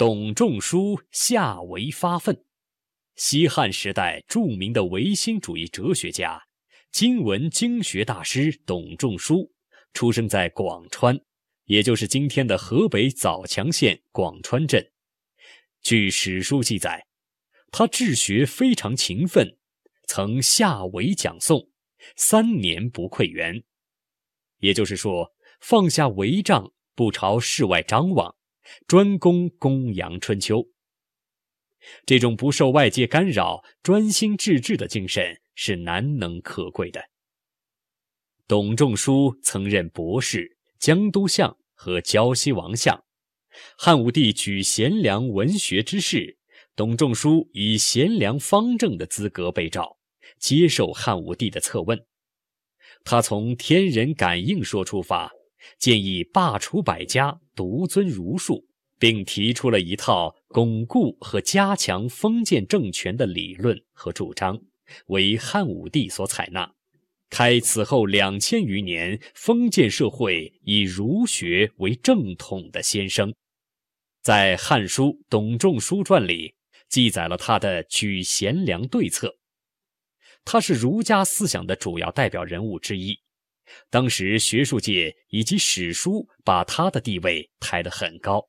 董仲舒下为发愤。西汉时代著名的唯心主义哲学家、经文经学大师董仲舒，出生在广川，也就是今天的河北枣强县广川镇。据史书记载，他治学非常勤奋，曾下为讲诵，三年不愧园。也就是说，放下帷帐，不朝世外张望，专攻公羊春秋。这种不受外界干扰、专心致志的精神是难能可贵的。董仲舒曾任博士、江都相和胶西王相。汉武帝举贤良文学之士，董仲舒以贤良方正的资格被召，接受汉武帝的测问。他从天人感应说出发，建议罢黜百家，独尊儒术，并提出了一套巩固和加强封建政权的理论和主张，为汉武帝所采纳，开此后两千余年封建社会以儒学为正统的先声。在《汉书·董仲舒传》里记载了他的举贤良对策。他是儒家思想的主要代表人物之一，当时学术界以及史书把他的地位抬得很高，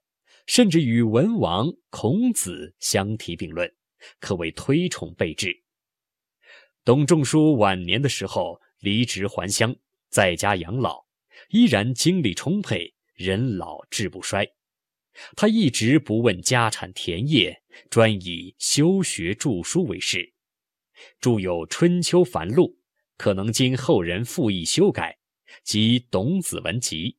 甚至与文王、孔子相提并论，可谓推崇备至。董仲舒晚年的时候离职还乡，在家养老，依然精力充沛，人老志不衰。他一直不问家产田业，专以修学著书为事。著有《春秋繁露》，可能经后人复议修改，及《董子文集》。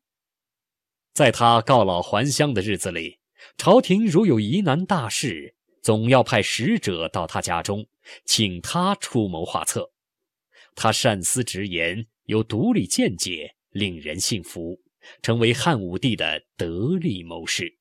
在他告老还乡的日子里，朝廷如有疑难大事，总要派使者到他家中，请他出谋划策。他善思直言，有独立见解，令人信服，成为汉武帝的得力谋士。